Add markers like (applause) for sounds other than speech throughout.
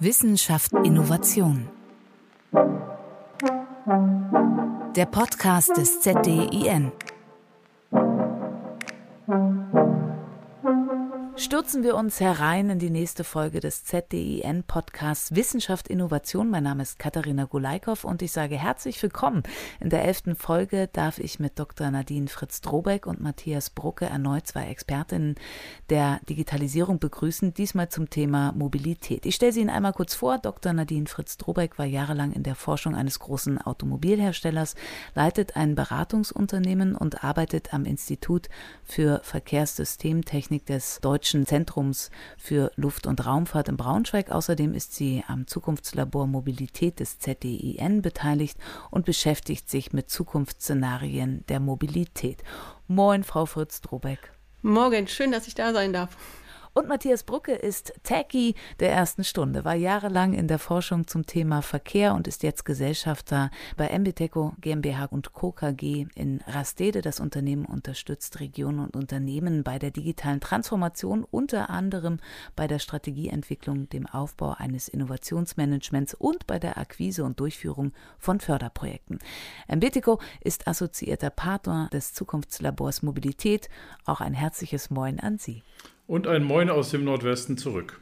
Wissenschaft Innovation. Der Podcast des ZDIN. Stürzen wir uns herein in die nächste Folge des ZDIN Podcasts Wissenschaft Innovation. Mein Name ist Katharina Gulaikow und ich sage herzlich willkommen. In der elften Folge darf ich mit Dr. Nadine Fritz-Drobeck und Matthias Brucke erneut zwei Expertinnen der Digitalisierung begrüßen, diesmal zum Thema Mobilität. Ich stelle sie Ihnen einmal kurz vor. Dr. Nadine Fritz-Drobeck war jahrelang in der Forschung eines großen Automobilherstellers, leitet ein Beratungsunternehmen und arbeitet am Institut für Verkehrssystemtechnik des Deutschen Deutschen Zentrums für Luft- und Raumfahrt in Braunschweig. Außerdem ist sie am Zukunftslabor Mobilität des ZDIN beteiligt und beschäftigt sich mit Zukunftsszenarien der Mobilität. Moin, Frau Fritz-Drobeck. Morgen, schön, dass ich da sein darf. Und Matthias Brucke ist Techie der ersten Stunde, war jahrelang in der Forschung zum Thema Verkehr und ist jetzt Gesellschafter bei Embiteco GmbH und Co. KG in Rastede. Das Unternehmen unterstützt Regionen und Unternehmen bei der digitalen Transformation, unter anderem bei der Strategieentwicklung, dem Aufbau eines Innovationsmanagements und bei der Akquise und Durchführung von Förderprojekten. Embiteco ist assoziierter Partner des Zukunftslabors Mobilität. Auch ein herzliches Moin an Sie. Und ein Moin aus dem Nordwesten zurück.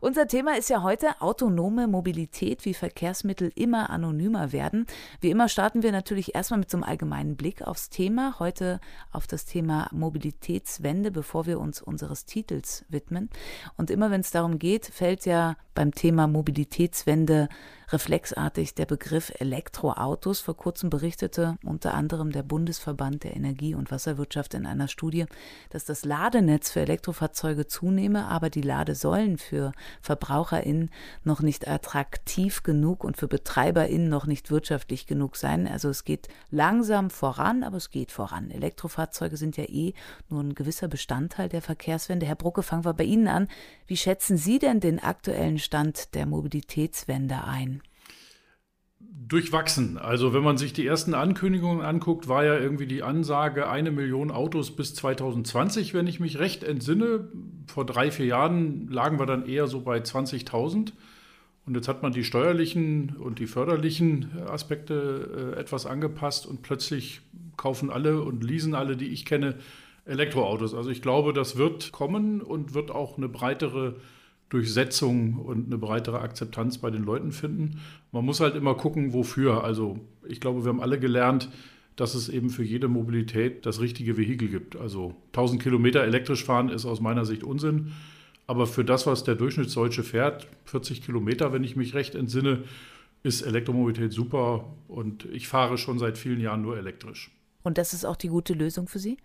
Unser Thema ist ja heute autonome Mobilität, wie Verkehrsmittel immer anonymer werden. Wie immer starten wir natürlich erstmal mit so einem allgemeinen Blick aufs Thema, heute auf das Thema Mobilitätswende, bevor wir uns unseres Titels widmen. Und immer wenn es darum geht, fällt ja beim Thema Mobilitätswende reflexartig der Begriff Elektroautos. Vor kurzem berichtete unter anderem der Bundesverband der Energie- und Wasserwirtschaft in einer Studie, dass das Ladenetz für Elektrofahrzeuge zunehme, aber die Ladesäulen für VerbraucherInnen noch nicht attraktiv genug und für BetreiberInnen noch nicht wirtschaftlich genug seien. Also es geht langsam voran, aber es geht voran. Elektrofahrzeuge sind ja eh nur ein gewisser Bestandteil der Verkehrswende. Herr Brucke, fangen wir bei Ihnen an. Wie schätzen Sie denn den aktuellen Stand der Mobilitätswende ein? Durchwachsen. Also wenn man sich die ersten Ankündigungen anguckt, war ja irgendwie die Ansage eine Million Autos bis 2020, wenn ich mich recht entsinne. Vor drei, vier Jahren lagen wir dann eher so bei 20.000. Und jetzt hat man die steuerlichen und die förderlichen Aspekte äh, etwas angepasst und plötzlich kaufen alle und leasen alle, die ich kenne, Elektroautos. Also ich glaube, das wird kommen und wird auch eine breitere Durchsetzung und eine breitere Akzeptanz bei den Leuten finden. Man muss halt immer gucken, wofür. Also ich glaube, wir haben alle gelernt, dass es eben für jede Mobilität das richtige Vehikel gibt. Also 1000 Kilometer elektrisch fahren ist aus meiner Sicht Unsinn. Aber für das, was der Durchschnittsdeutsche fährt, 40 Kilometer, wenn ich mich recht entsinne, ist Elektromobilität super. Und ich fahre schon seit vielen Jahren nur elektrisch. Und das ist auch die gute Lösung für Sie?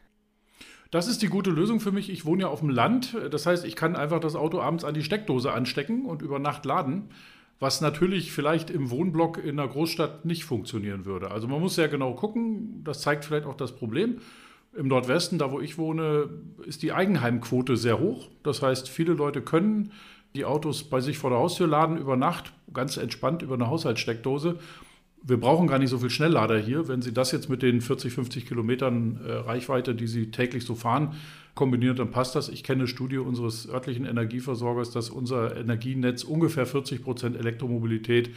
Das ist die gute Lösung für mich. Ich wohne ja auf dem Land. Das heißt, ich kann einfach das Auto abends an die Steckdose anstecken und über Nacht laden, was natürlich vielleicht im Wohnblock in einer Großstadt nicht funktionieren würde. Also man muss sehr genau gucken. Das zeigt vielleicht auch das Problem. Im Nordwesten, da wo ich wohne, ist die Eigenheimquote sehr hoch. Das heißt, viele Leute können die Autos bei sich vor der Haustür laden über Nacht, ganz entspannt über eine Haushaltssteckdose wir brauchen gar nicht so viel Schnelllader hier. Wenn Sie das jetzt mit den 40, 50 Kilometern äh, Reichweite, die Sie täglich so fahren, kombinieren, dann passt das. Ich kenne eine Studie unseres örtlichen Energieversorgers, dass unser Energienetz ungefähr 40 Prozent Elektromobilität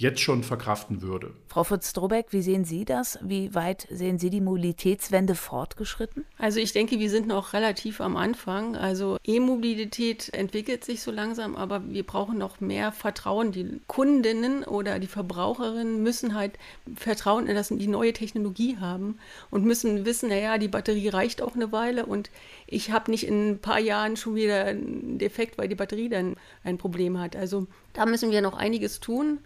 jetzt schon verkraften würde. Frau Fritz-Drobeck, wie sehen Sie das? Wie weit sehen Sie die Mobilitätswende fortgeschritten? Also ich denke, wir sind noch relativ am Anfang. Also E-Mobilität entwickelt sich so langsam, aber wir brauchen noch mehr Vertrauen. Die Kundinnen oder die Verbraucherinnen müssen halt Vertrauen in das, die neue Technologie haben und müssen wissen, naja, die Batterie reicht auch eine Weile und ich habe nicht in ein paar Jahren schon wieder einen Defekt, weil die Batterie dann ein Problem hat. Also da müssen wir noch einiges tun.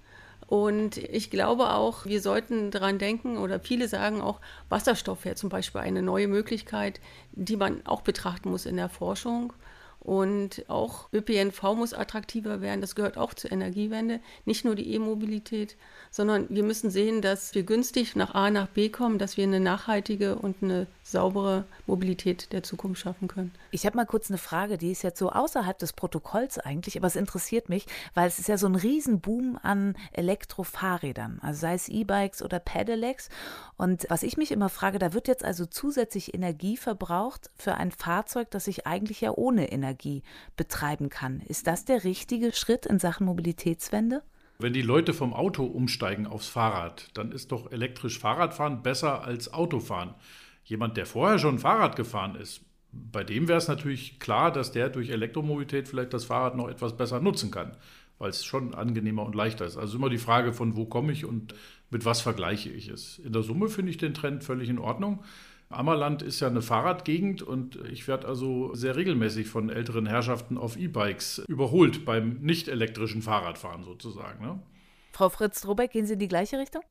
Und ich glaube auch, wir sollten daran denken, oder viele sagen auch, Wasserstoff wäre zum Beispiel eine neue Möglichkeit, die man auch betrachten muss in der Forschung. Und auch ÖPNV muss attraktiver werden. Das gehört auch zur Energiewende. Nicht nur die E-Mobilität, sondern wir müssen sehen, dass wir günstig nach A nach B kommen, dass wir eine nachhaltige und eine saubere Mobilität der Zukunft schaffen können. Ich habe mal kurz eine Frage, die ist jetzt so außerhalb des Protokolls eigentlich, aber es interessiert mich, weil es ist ja so ein Riesenboom an Elektrofahrrädern, also sei es E-Bikes oder Pedelecs. Und was ich mich immer frage, da wird jetzt also zusätzlich Energie verbraucht für ein Fahrzeug, das ich eigentlich ja ohne Energie betreiben kann. Ist das der richtige Schritt in Sachen Mobilitätswende? Wenn die Leute vom Auto umsteigen aufs Fahrrad, dann ist doch elektrisch Fahrradfahren besser als Autofahren. Jemand, der vorher schon Fahrrad gefahren ist, bei dem wäre es natürlich klar, dass der durch Elektromobilität vielleicht das Fahrrad noch etwas besser nutzen kann, weil es schon angenehmer und leichter ist. Also immer die Frage von, wo komme ich und mit was vergleiche ich es. In der Summe finde ich den Trend völlig in Ordnung. Ammerland ist ja eine Fahrradgegend und ich werde also sehr regelmäßig von älteren Herrschaften auf E-Bikes überholt beim nicht elektrischen Fahrradfahren sozusagen. Ne? Frau Fritz-Drobeck, gehen Sie in die gleiche Richtung?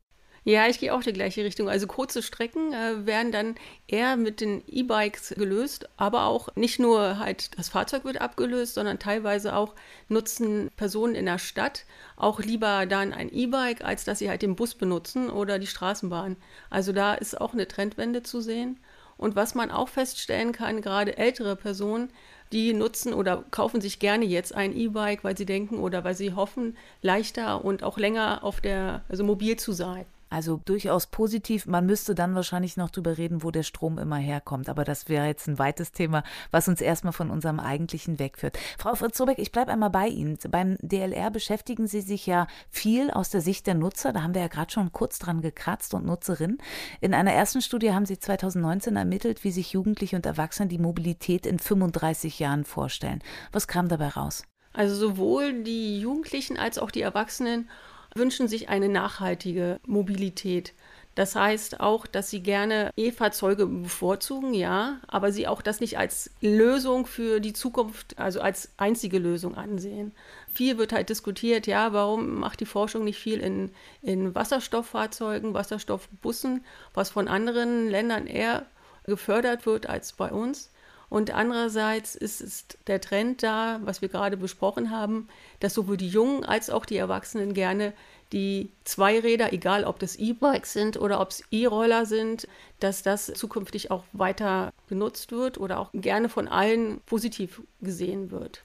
Ja, ich gehe auch die gleiche Richtung. Also kurze Strecken äh, werden dann eher mit den E-Bikes gelöst, aber auch nicht nur halt das Fahrzeug wird abgelöst, sondern teilweise auch nutzen Personen in der Stadt auch lieber dann ein E-Bike, als dass sie halt den Bus benutzen oder die Straßenbahn. Also da ist auch eine Trendwende zu sehen. Und was man auch feststellen kann, gerade ältere Personen, die nutzen oder kaufen sich gerne jetzt ein E-Bike, weil sie denken oder weil sie hoffen, leichter und auch länger auf der, also mobil zu sein. Also durchaus positiv. Man müsste dann wahrscheinlich noch drüber reden, wo der Strom immer herkommt. Aber das wäre jetzt ein weites Thema, was uns erstmal von unserem eigentlichen wegführt. Frau Fritz-Zobeck, ich bleibe einmal bei Ihnen. Beim DLR beschäftigen Sie sich ja viel aus der Sicht der Nutzer. Da haben wir ja gerade schon kurz dran gekratzt und Nutzerinnen. In einer ersten Studie haben Sie 2019 ermittelt, wie sich Jugendliche und Erwachsene die Mobilität in 35 Jahren vorstellen. Was kam dabei raus? Also sowohl die Jugendlichen als auch die Erwachsenen wünschen sich eine nachhaltige Mobilität. Das heißt auch, dass sie gerne E-Fahrzeuge bevorzugen, ja, aber sie auch das nicht als Lösung für die Zukunft, also als einzige Lösung ansehen. Viel wird halt diskutiert, ja, warum macht die Forschung nicht viel in, in Wasserstofffahrzeugen, Wasserstoffbussen, was von anderen Ländern eher gefördert wird als bei uns. Und andererseits ist, ist der Trend da, was wir gerade besprochen haben, dass sowohl die Jungen als auch die Erwachsenen gerne die Zweiräder, egal ob das E-Bikes sind oder ob es E-Roller sind, dass das zukünftig auch weiter genutzt wird oder auch gerne von allen positiv gesehen wird.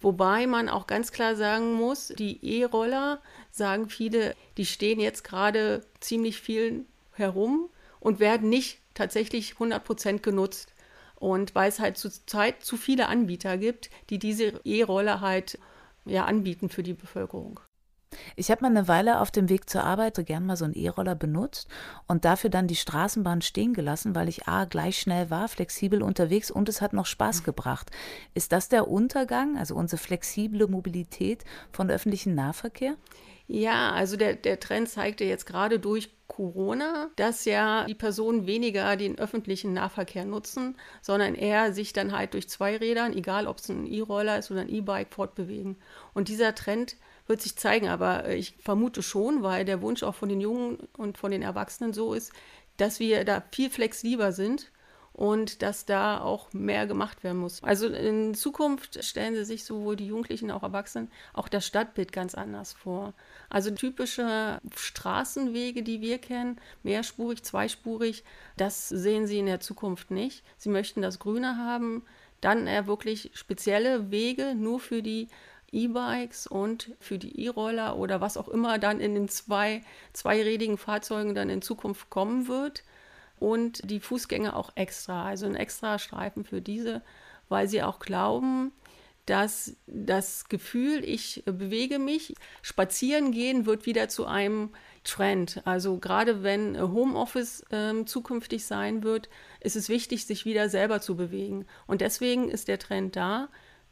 Wobei man auch ganz klar sagen muss, die E-Roller, sagen viele, die stehen jetzt gerade ziemlich viel herum und werden nicht tatsächlich 100 Prozent genutzt. Und weil es halt zurzeit zu viele Anbieter gibt, die diese E-Roller halt ja, anbieten für die Bevölkerung. Ich habe mal eine Weile auf dem Weg zur Arbeit gern mal so einen E-Roller benutzt und dafür dann die Straßenbahn stehen gelassen, weil ich A, gleich schnell war, flexibel unterwegs und es hat noch Spaß mhm. gebracht. Ist das der Untergang, also unsere flexible Mobilität von öffentlichem Nahverkehr? Ja, also der, der Trend zeigte jetzt gerade durch Corona, dass ja die Personen weniger den öffentlichen Nahverkehr nutzen, sondern eher sich dann halt durch zwei Rädern, egal ob es ein E-Roller ist oder ein E-Bike, fortbewegen. Und dieser Trend wird sich zeigen, aber ich vermute schon, weil der Wunsch auch von den Jungen und von den Erwachsenen so ist, dass wir da viel flexibler sind und dass da auch mehr gemacht werden muss. Also in Zukunft stellen sie sich sowohl die Jugendlichen auch Erwachsenen auch das Stadtbild ganz anders vor. Also typische Straßenwege, die wir kennen, mehrspurig, zweispurig, das sehen sie in der Zukunft nicht. Sie möchten das Grüne haben, dann eher wirklich spezielle Wege nur für die E-Bikes und für die E-Roller oder was auch immer dann in den zwei zweirädigen Fahrzeugen dann in Zukunft kommen wird und die Fußgänger auch extra, also ein extra Streifen für diese, weil sie auch glauben, dass das Gefühl, ich bewege mich, spazieren gehen wird wieder zu einem Trend. Also gerade wenn Homeoffice äh, zukünftig sein wird, ist es wichtig, sich wieder selber zu bewegen. Und deswegen ist der Trend da,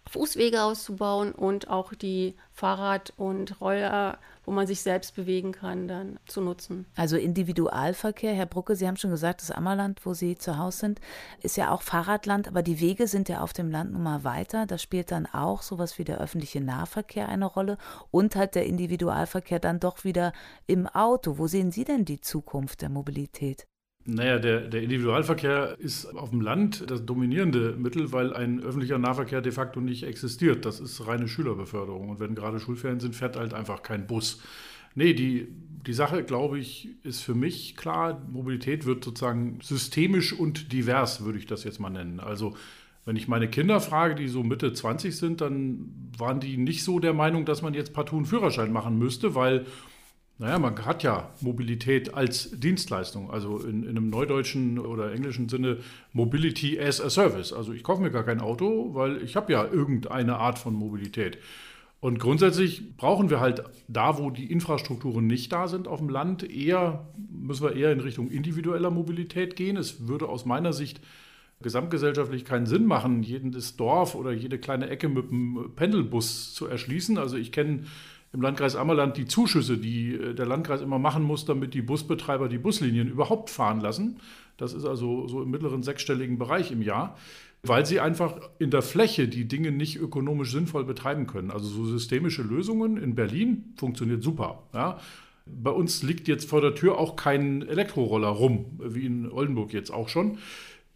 Fußwege auszubauen und auch die Fahrrad- und Roller, wo man sich selbst bewegen kann, dann zu nutzen. Also Individualverkehr, Herr Brucke, Sie haben schon gesagt, das Ammerland, wo Sie zu Hause sind, ist ja auch Fahrradland, aber die Wege sind ja auf dem Land nun mal weiter. Da spielt dann auch sowas wie der öffentliche Nahverkehr eine Rolle und halt der Individualverkehr dann doch wieder im Auto. Wo sehen Sie denn die Zukunft der Mobilität? Naja, der, der Individualverkehr ist auf dem Land das dominierende Mittel, weil ein öffentlicher Nahverkehr de facto nicht existiert. Das ist reine Schülerbeförderung. Und wenn gerade Schulferien sind, fährt halt einfach kein Bus. Nee, die, die Sache, glaube ich, ist für mich klar. Mobilität wird sozusagen systemisch und divers, würde ich das jetzt mal nennen. Also wenn ich meine Kinder frage, die so Mitte 20 sind, dann waren die nicht so der Meinung, dass man jetzt partout einen Führerschein machen müsste, weil, naja, man hat ja Mobilität als Dienstleistung, also in, in einem neudeutschen oder englischen Sinne Mobility as a Service. Also ich kaufe mir gar kein Auto, weil ich habe ja irgendeine Art von Mobilität. Und grundsätzlich brauchen wir halt da, wo die Infrastrukturen nicht da sind auf dem Land, eher, müssen wir eher in Richtung individueller Mobilität gehen. Es würde aus meiner Sicht gesamtgesellschaftlich keinen Sinn machen, jedes Dorf oder jede kleine Ecke mit einem Pendelbus zu erschließen. Also ich kenne im Landkreis Ammerland die Zuschüsse, die äh, der Landkreis immer machen muss, damit die Busbetreiber die Buslinien überhaupt fahren lassen. Das ist also so im mittleren sechsstelligen Bereich im Jahr, weil sie einfach in der Fläche die Dinge nicht ökonomisch sinnvoll betreiben können. Also so systemische Lösungen in Berlin funktioniert super. Ja. Bei uns liegt jetzt vor der Tür auch kein Elektroroller rum, wie in Oldenburg jetzt auch schon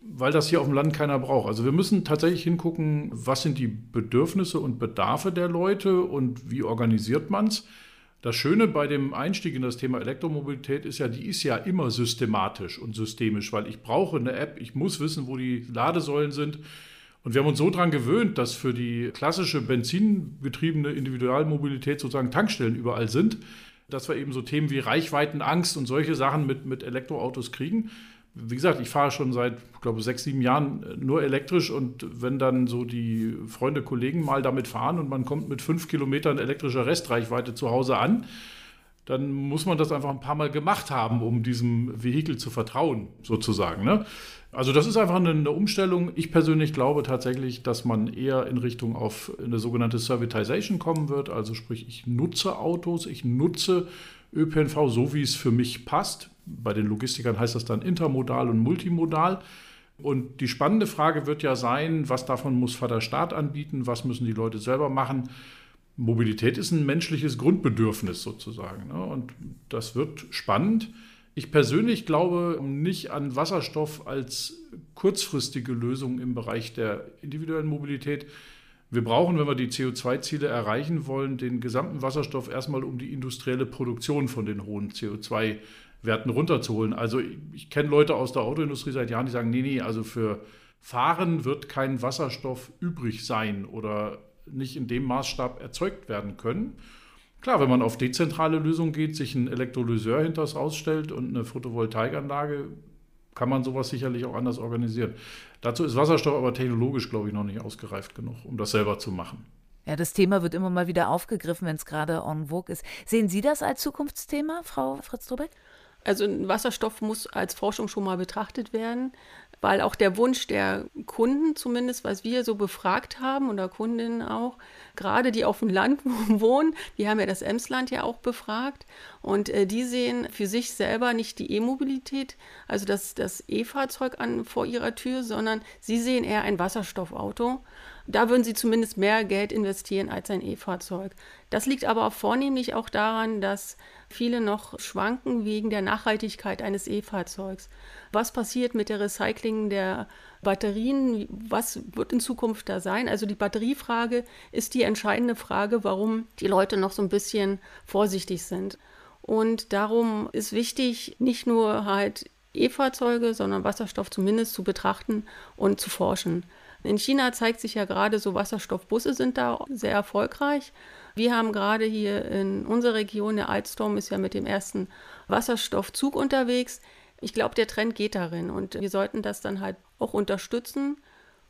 weil das hier auf dem Land keiner braucht. Also wir müssen tatsächlich hingucken, was sind die Bedürfnisse und Bedarfe der Leute und wie organisiert man es. Das Schöne bei dem Einstieg in das Thema Elektromobilität ist ja, die ist ja immer systematisch und systemisch, weil ich brauche eine App, ich muss wissen, wo die Ladesäulen sind. Und wir haben uns so daran gewöhnt, dass für die klassische benzinbetriebene Individualmobilität sozusagen Tankstellen überall sind, dass wir eben so Themen wie Reichweitenangst und solche Sachen mit, mit Elektroautos kriegen wie gesagt, ich fahre schon seit, ich glaube, sechs, sieben Jahren nur elektrisch und wenn dann so die Freunde, Kollegen mal damit fahren und man kommt mit fünf Kilometern elektrischer Restreichweite zu Hause an, dann muss man das einfach ein paar Mal gemacht haben, um diesem Vehikel zu vertrauen, sozusagen. Ne? Also das ist einfach eine, Umstellung. Ich persönlich glaube tatsächlich, dass man eher in Richtung auf eine sogenannte Servitization kommen wird. Also sprich, ich nutze Autos, ich nutze ÖPNV so, wie es für mich passt. Bei den Logistikern heißt das dann intermodal und multimodal. Und die spannende Frage wird ja sein, was davon muss Vater Staat anbieten, was müssen die Leute selber machen. Mobilität ist ein menschliches Grundbedürfnis sozusagen. Ne? Und das wird spannend. Ich persönlich glaube nicht an Wasserstoff als kurzfristige Lösung im Bereich der individuellen Mobilität. Wir brauchen, wenn wir die CO2-Ziele erreichen wollen, den gesamten Wasserstoff erstmal, um die industrielle Produktion von den hohen CO2-Werten runterzuholen. Also ich, kenne Leute aus der Autoindustrie seit Jahren, die sagen, nee, nee, also für Fahren wird kein Wasserstoff übrig sein oder nicht in dem Maßstab erzeugt werden können. Klar, wenn man auf dezentrale Lösungen geht, sich ein Elektrolyseur hinters ausstellt und eine Photovoltaikanlage, kann man sowas sicherlich auch anders organisieren. Dazu ist Wasserstoff aber technologisch, glaube ich, noch nicht ausgereift genug, um das selber zu machen. Ja, das Thema wird immer mal wieder aufgegriffen, wenn es gerade en vogue ist. Sehen Sie das als Zukunftsthema, Frau Fritz-Drubeck? Also Wasserstoff muss als Forschung schon mal betrachtet werden weil auch der Wunsch der Kunden, zumindest was wir so befragt haben oder Kundinnen auch, gerade die auf dem Land (laughs) wohnen, die haben ja das Emsland ja auch befragt und äh, die sehen für sich selber nicht die E-Mobilität, also das, das E-Fahrzeug an vor ihrer Tür, sondern sie sehen eher ein Wasserstoffauto. Da würden sie zumindest mehr Geld investieren als ein E-Fahrzeug. Das liegt aber vornehmlich auch daran, dass viele noch schwanken wegen der Nachhaltigkeit eines E-Fahrzeugs. Was passiert mit der Recycling der Batterien? Was wird in Zukunft da sein? Also die Batteriefrage ist die entscheidende Frage, warum die Leute noch so ein bisschen vorsichtig sind. Und darum ist wichtig, nicht nur halt E-Fahrzeuge, sondern Wasserstoff zumindest zu betrachten und zu forschen. In China zeigt sich ja gerade so, Wasserstoffbusse sind da sehr erfolgreich. Wir haben gerade hier in unserer Region, der Altstorm ist ja mit dem ersten Wasserstoffzug unterwegs. Ich glaube, der Trend geht darin und wir sollten das dann halt auch unterstützen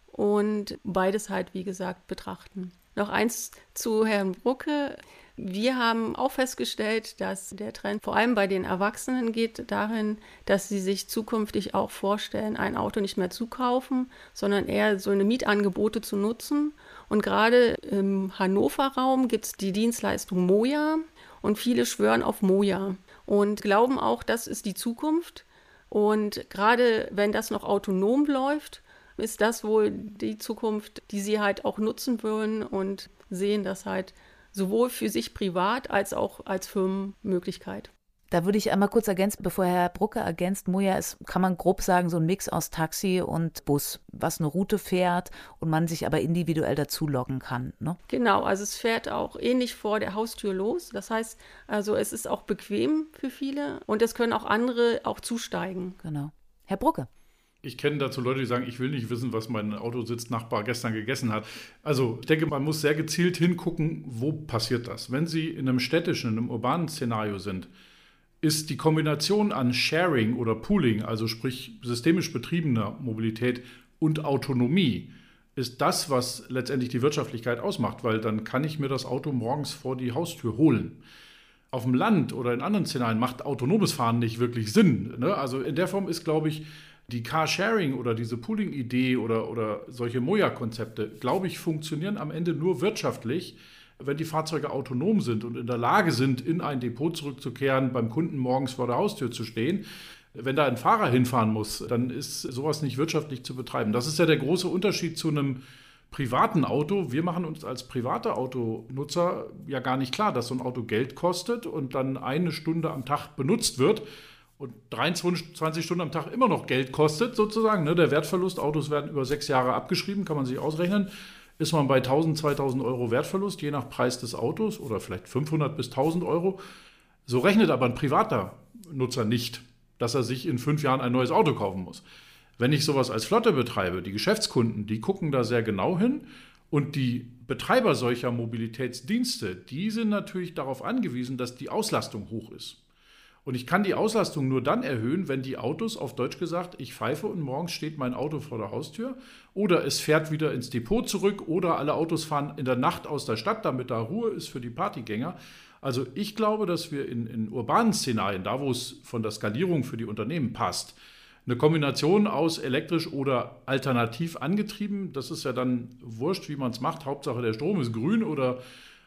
und beides halt, wie gesagt, betrachten. Noch eins zu Herrn Brucke. Wir haben auch festgestellt, dass der Trend vor allem bei den Erwachsenen geht darin, dass sie sich zukünftig auch vorstellen, ein Auto nicht mehr zu kaufen, sondern eher so eine Mietangebote zu nutzen. Und gerade im Hannover-Raum gibt es die Dienstleistung Moja und viele schwören auf Moja und glauben auch, das ist die Zukunft. Und gerade wenn das noch autonom läuft, ist das wohl die Zukunft, die sie halt auch nutzen würden und sehen das halt sowohl für sich privat als auch als Firmenmöglichkeit. Da würde ich einmal kurz ergänzen, bevor Herr Brucke ergänzt, Moja ist, kann man grob sagen, so ein Mix aus Taxi und Bus, was eine Route fährt und man sich aber individuell dazu loggen kann. Ne? Genau, also es fährt auch ähnlich vor der Haustür los. Das heißt, also es ist auch bequem für viele und es können auch andere auch zusteigen. Genau. Herr Brucke. Ich kenne dazu Leute, die sagen, ich will nicht wissen, was mein Autositznachbar gestern gegessen hat. Also ich denke, man muss sehr gezielt hingucken, wo passiert das. Wenn Sie in einem städtischen, in einem urbanen Szenario sind, ist die Kombination an Sharing oder Pooling, also sprich systemisch betriebener Mobilität und Autonomie, ist das, was letztendlich die Wirtschaftlichkeit ausmacht, weil dann kann ich mir das Auto morgens vor die Haustür holen. Auf dem Land oder in anderen Szenarien macht autonomes Fahren nicht wirklich Sinn. Ne? Also in der Form ist, glaube ich, die Carsharing oder diese Pooling-Idee oder, oder solche Moja-Konzepte, glaube ich, funktionieren am Ende nur wirtschaftlich, wenn die Fahrzeuge autonom sind und in der Lage sind, in ein Depot zurückzukehren, beim Kunden morgens vor der Haustür zu stehen. Wenn da ein Fahrer hinfahren muss, dann ist sowas nicht wirtschaftlich zu betreiben. Das ist ja der große Unterschied zu einem privaten Auto. Wir machen uns als private Autonutzer ja gar nicht klar, dass so ein Auto Geld kostet und dann eine Stunde am Tag benutzt wird und 23 Stunden am Tag immer noch Geld kostet, sozusagen. Ne? Der Wertverlust, Autos werden über sechs Jahre abgeschrieben, kann man sich ausrechnen. Ist man bei 1000, 2000 Euro Wertverlust, je nach Preis des Autos oder vielleicht 500 bis 1000 Euro. So rechnet aber ein privater Nutzer nicht, dass er sich in fünf Jahren ein neues Auto kaufen muss. Wenn ich sowas als Flotte betreibe, die Geschäftskunden, die gucken da sehr genau hin und die Betreiber solcher Mobilitätsdienste, die sind natürlich darauf angewiesen, dass die Auslastung hoch ist. Und ich kann die Auslastung nur dann erhöhen, wenn die Autos, auf Deutsch gesagt, ich pfeife und morgens steht mein Auto vor der Haustür oder es fährt wieder ins Depot zurück oder alle Autos fahren in der Nacht aus der Stadt, damit da Ruhe ist für die Partygänger. Also ich glaube, dass wir in, in urbanen Szenarien, da wo es von der Skalierung für die Unternehmen passt, eine Kombination aus elektrisch oder alternativ angetrieben, das ist ja dann wurscht, wie man es macht. Hauptsache der Strom ist grün oder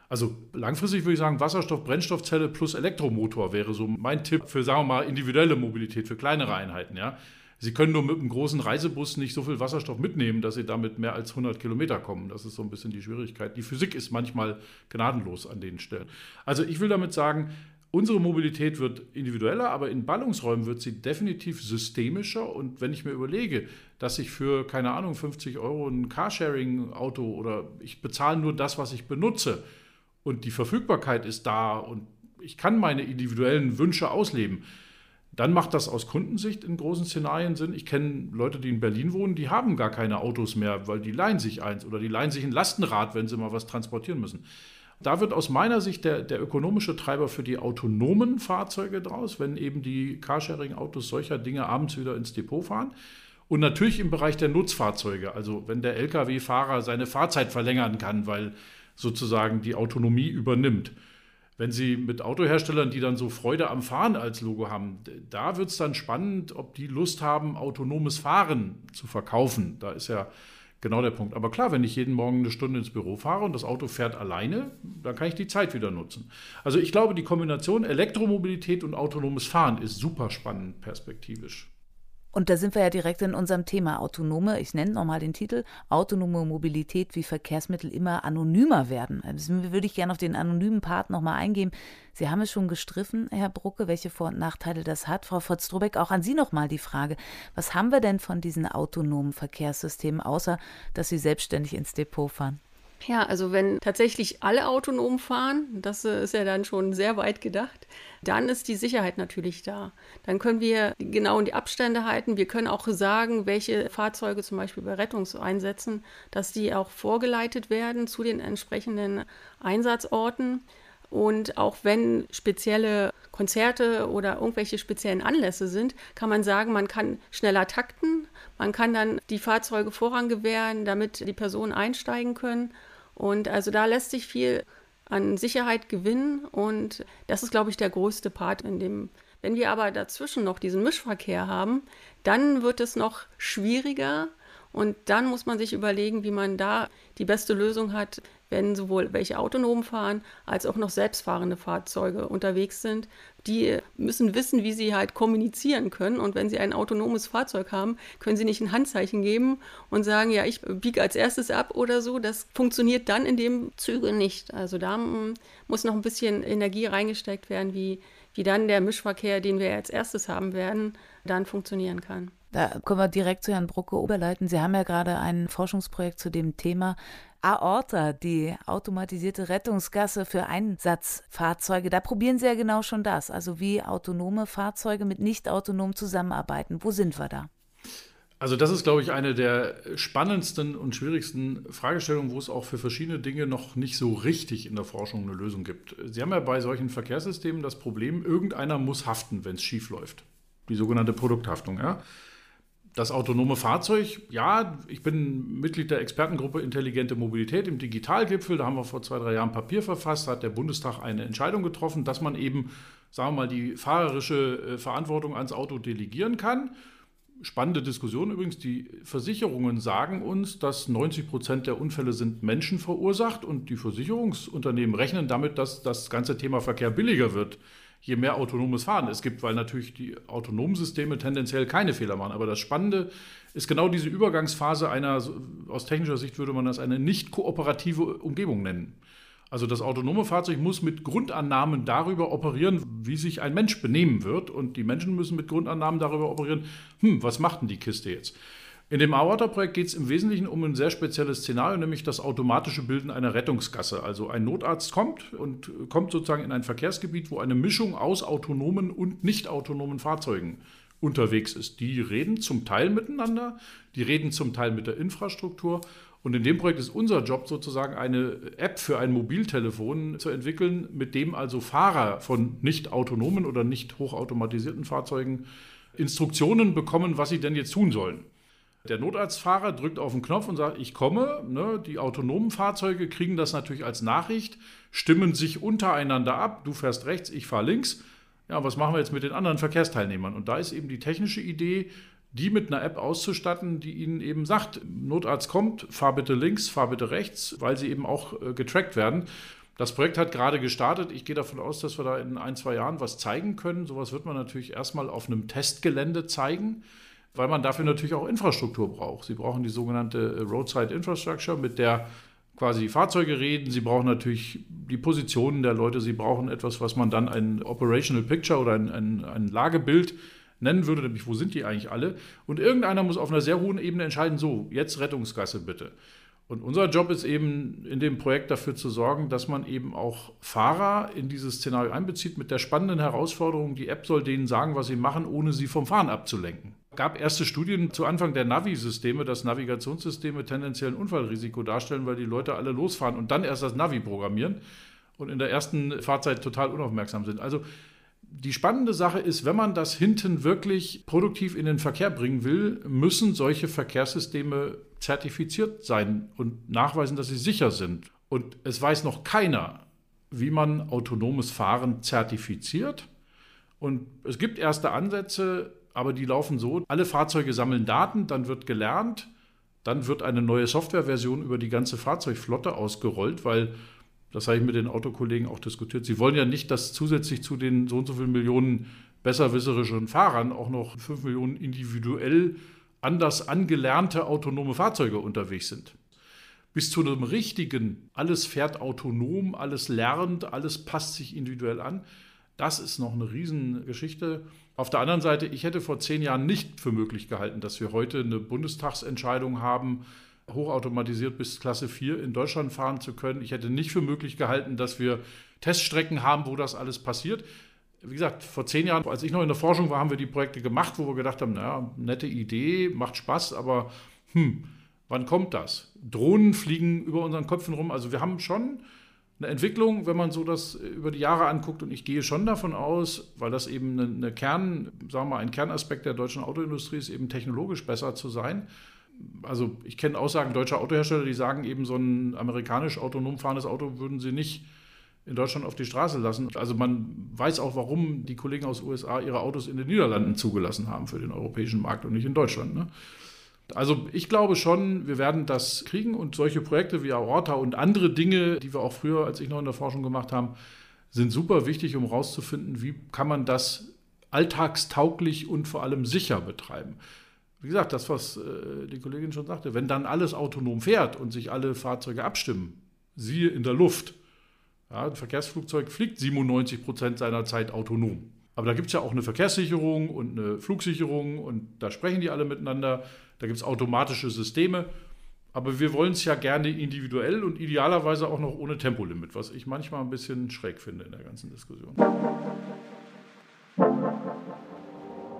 also langfristig würde ich sagen, Wasserstoff, Brennstoffzelle plus Elektromotor wäre so mein Tipp für, sagen wir mal, individuelle Mobilität, für kleinere Einheiten. Ja. Sie können nur mit einem großen Reisebus nicht so viel Wasserstoff mitnehmen, dass Sie damit mehr als 100 Kilometer kommen. Das ist so ein bisschen die Schwierigkeit. Die Physik ist manchmal gnadenlos an den Stellen. Also ich will damit sagen, unsere Mobilität wird individueller, aber in Ballungsräumen wird sie definitiv systemischer. Und wenn ich mir überlege, dass ich für, keine Ahnung, 50 Euro ein Carsharing-Auto oder ich bezahle nur das, was ich benutze, und die Verfügbarkeit ist da und ich kann meine individuellen Wünsche ausleben, dann macht das aus Kundensicht in großen Szenarien Sinn. Ich kenne Leute, die in Berlin wohnen, die haben gar keine Autos mehr, weil die leihen sich eins oder die leihen sich ein Lastenrad, wenn sie mal was transportieren müssen. Da wird aus meiner Sicht der, der ökonomische Treiber für die autonomen Fahrzeuge draus, wenn eben die Carsharing-Autos solcher Dinge abends wieder ins Depot fahren. Und natürlich im Bereich der Nutzfahrzeuge, also wenn der Lkw-Fahrer seine Fahrzeit verlängern kann, weil sozusagen die Autonomie übernimmt. Wenn Sie mit Autoherstellern, die dann so Freude am Fahren als Logo haben, da wird es dann spannend, ob die Lust haben, autonomes Fahren zu verkaufen. Da ist ja genau der Punkt. Aber klar, wenn ich jeden Morgen eine Stunde ins Büro fahre und das Auto fährt alleine, dann kann ich die Zeit wieder nutzen. Also ich glaube, die Kombination Elektromobilität und autonomes Fahren ist super spannend perspektivisch. Und da sind wir ja direkt in unserem Thema autonome, ich nenne nochmal den Titel, autonome Mobilität, wie Verkehrsmittel immer anonymer werden. Also würde ich gerne auf den anonymen Part nochmal eingehen. Sie haben es schon gestriffen, Herr Brucke, welche Vor- und Nachteile das hat. Frau Fotz-Strobeck, auch an Sie nochmal die Frage. Was haben wir denn von diesen autonomen Verkehrssystemen, außer dass sie selbstständig ins Depot fahren? Ja, also wenn tatsächlich alle autonom fahren, das äh, ist ja dann schon sehr weit gedacht, dann ist die Sicherheit natürlich da. Dann können wir genau in die Abstände halten. Wir können auch sagen, welche Fahrzeuge zum Beispiel bei Rettungseinsätzen, dass die auch vorgeleitet werden zu den entsprechenden Einsatzorten. Und auch wenn spezielle Konzerte oder irgendwelche speziellen Anlässe sind, kann man sagen, man kann schneller takten, man kann dann die Fahrzeuge Vorrang gewähren, damit die Personen einsteigen können. Und also da lässt sich viel an Sicherheit gewinnen und das ist, glaube ich, der größte Part in dem. Wenn wir aber dazwischen noch diesen Mischverkehr haben, dann wird es noch schwieriger und dann muss man sich überlegen, wie man da die beste Lösung hat, wenn sowohl welche autonom fahren als auch noch selbstfahrende Fahrzeuge unterwegs sind. Die müssen wissen, wie sie halt kommunizieren können. Und wenn sie ein autonomes Fahrzeug haben, können sie nicht ein Handzeichen geben und sagen, ja, ich biege als erstes ab oder so. Das funktioniert dann in dem Züge nicht. Also da mm, muss noch ein bisschen Energie reingesteckt werden, wie, wie dann der Mischverkehr, den wir als erstes haben werden, dann funktionieren kann. Da können wir direkt zu Herrn Brucke überleiten. Sie haben ja gerade ein Forschungsprojekt zu dem Thema Aorta, die automatisierte Rettungsgasse für Einsatzfahrzeuge. Da probieren Sie ja genau schon das, also wie autonome Fahrzeuge mit nicht autonom zusammenarbeiten. Wo sind wir da? Also das ist, glaube ich, eine der spannendsten und schwierigsten Fragestellungen, wo es auch für verschiedene Dinge noch nicht so richtig in der Forschung eine Lösung gibt. Sie haben ja bei solchen Verkehrssystemen das Problem, irgendeiner muss haften, wenn es schief läuft. Die sogenannte Produkthaftung. Ja? Das autonome Fahrzeug, ja, ich bin Mitglied der Expertengruppe Intelligente Mobilität im Digitalgipfel. Da haben wir vor zwei, drei Jahren Papier verfasst, hat der Bundestag eine Entscheidung getroffen, dass man eben, sagen wir mal, die fahrerische äh, Verantwortung ans Auto delegieren kann spannende Diskussion übrigens. Die Versicherungen sagen uns, dass 90 Prozent der Unfälle sind Menschen verursacht und die Versicherungsunternehmen rechnen damit, dass das ganze Thema Verkehr billiger wird, je mehr autonomes Fahren es gibt, weil natürlich die autonomen Systeme tendenziell keine Fehler machen. Aber das Spannende ist genau diese Übergangsphase einer, aus technischer Sicht würde man das eine nicht kooperative Umgebung nennen. Also das autonome Fahrzeug muss mit Grundannahmen darüber operieren, wie sich ein Mensch benehmen wird. Und die Menschen müssen mit Grundannahmen darüber operieren, hm, was macht denn die Kiste jetzt? In dem Aorta-Projekt geht es im Wesentlichen um ein sehr spezielles Szenario, nämlich das automatische Bilden einer Rettungsgasse. Also ein Notarzt kommt und kommt sozusagen in ein Verkehrsgebiet, wo eine Mischung aus autonomen und nicht autonomen Fahrzeugen unterwegs ist. Die reden zum Teil miteinander, die reden zum Teil mit der Infrastruktur und in dem Projekt ist unser Job sozusagen eine App für ein Mobiltelefon zu entwickeln, mit dem also Fahrer von nicht autonomen oder nicht hochautomatisierten Fahrzeugen Instruktionen bekommen, was sie denn jetzt tun sollen. Der Notarztfahrer drückt auf den Knopf und sagt, ich komme. Ne? Die autonomen Fahrzeuge kriegen das natürlich als Nachricht, stimmen sich untereinander ab. Du fährst rechts, ich fahre links. Ja, was machen wir jetzt mit den anderen Verkehrsteilnehmern? Und da ist eben die technische Idee, die mit einer App auszustatten, die ihnen eben sagt, Notarzt kommt, fahr bitte links, fahr bitte rechts, weil sie eben auch äh, getrackt werden. Das Projekt hat gerade gestartet. Ich gehe davon aus, dass wir da in ein, zwei Jahren was zeigen können. Sowas wird man natürlich erstmal auf einem Testgelände zeigen, weil man dafür natürlich auch Infrastruktur braucht. Sie brauchen die sogenannte äh, Roadside Infrastructure, mit der quasi die Fahrzeuge reden. Sie brauchen natürlich die Positionen der Leute. Sie brauchen etwas, was man dann ein Operational Picture oder ein, ein, ein Lagebild nennen würde, nämlich wo sind die eigentlich alle? Und irgendeiner muss auf einer sehr hohen Ebene entscheiden, so, jetzt Rettungsgasse bitte. Und unser Job ist eben in dem Projekt dafür zu sorgen, dass man eben auch Fahrer in dieses Szenario einbezieht mit der spannenden Herausforderung, die App soll denen sagen, was sie machen, ohne sie vom Fahren abzulenken. Es gab erste Studien zu Anfang der Navi-Systeme, dass Navigationssysteme tendenziell ein Unfallrisiko darstellen, weil die Leute alle losfahren und dann erst das Navi programmieren und in der ersten Fahrzeit total unaufmerksam sind. Also die spannende Sache ist, wenn man das hinten wirklich produktiv in den Verkehr bringen will, müssen solche Verkehrssysteme zertifiziert sein und nachweisen, dass sie sicher sind. Und es weiß noch keiner, wie man autonomes Fahren zertifiziert. Und es gibt erste Ansätze, aber die laufen so, alle Fahrzeuge sammeln Daten, dann wird gelernt, dann wird eine neue Softwareversion über die ganze Fahrzeugflotte ausgerollt, weil das habe ich mit den Autokollegen auch diskutiert. Sie wollen ja nicht, dass zusätzlich zu den so und so vielen Millionen besserwisserischen Fahrern auch noch fünf Millionen individuell anders angelernte autonome Fahrzeuge unterwegs sind. Bis zu einem richtigen, alles fährt autonom, alles lernt, alles passt sich individuell an, das ist noch eine Riesengeschichte. Auf der anderen Seite, ich hätte vor zehn Jahren nicht für möglich gehalten, dass wir heute eine Bundestagsentscheidung haben, hochautomatisiert bis Klasse 4 in Deutschland fahren zu können. Ich hätte nicht für möglich gehalten, dass wir Teststrecken haben, wo das alles passiert. Wie gesagt, vor zehn Jahren, als ich noch in der Forschung war, haben wir die Projekte gemacht, wo wir gedacht haben, naja, nette Idee, macht Spaß, aber hm, wann kommt das? Drohnen fliegen über unseren Köpfen rum. Also wir haben schon eine Entwicklung, wenn man so das über die Jahre anguckt. Und ich gehe schon davon aus, weil das eben eine, Kern, sagen wir mal, ein Kernaspekt der deutschen Autoindustrie ist, eben technologisch besser zu sein also ich kenne Aussagen deutscher Autohersteller, die sagen eben, so ein amerikanisch autonom fahrendes Auto würden sie nicht in Deutschland auf die Straße lassen. Also man weiß auch, warum die Kollegen aus USA ihre Autos in den Niederlanden zugelassen haben für den europäischen Markt und nicht in Deutschland. Ne? Also ich glaube schon, wir werden das kriegen und solche Projekte wie Aorta und andere Dinge, die wir auch früher, als ich noch in der Forschung gemacht haben, sind super wichtig, um herauszufinden, wie kann man das alltagstauglich und vor allem sicher betreiben wie gesagt, das, was äh, die Kollegin schon sagte, wenn dann alles autonom fährt und sich alle Fahrzeuge abstimmen, siehe in der Luft, Ja, ein Verkehrsflugzeug fliegt 97 Prozent seiner Zeit autonom. Aber da gibt es ja auch eine Verkehrssicherung und eine Flugsicherung und da sprechen die alle miteinander. Da gibt es automatische Systeme. Aber wir wollen es ja gerne individuell und idealerweise auch noch ohne Tempolimit, was ich manchmal ein bisschen schräg finde in der ganzen Diskussion.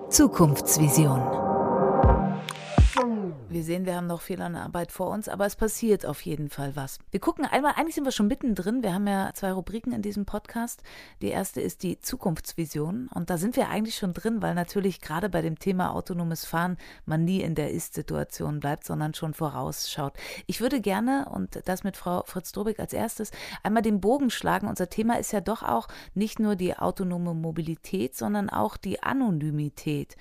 Zukunftsvision. Wir sehen, wir haben noch viel an Arbeit vor uns, aber es passiert auf jeden Fall was. Wir gucken einmal, eigentlich sind wir schon mittendrin. Wir haben ja zwei Rubriken in diesem Podcast. Die erste ist die Zukunftsvision. Und da sind wir eigentlich schon drin, weil natürlich gerade bei dem Thema autonomes Fahren man nie in der Ist-Situation bleibt, sondern schon vorausschaut. Ich würde gerne, und das mit Frau Fritz-Drobig als erstes, einmal den Bogen schlagen. Unser Thema ist ja doch auch nicht nur die autonome Mobilität, sondern auch die Anonymität.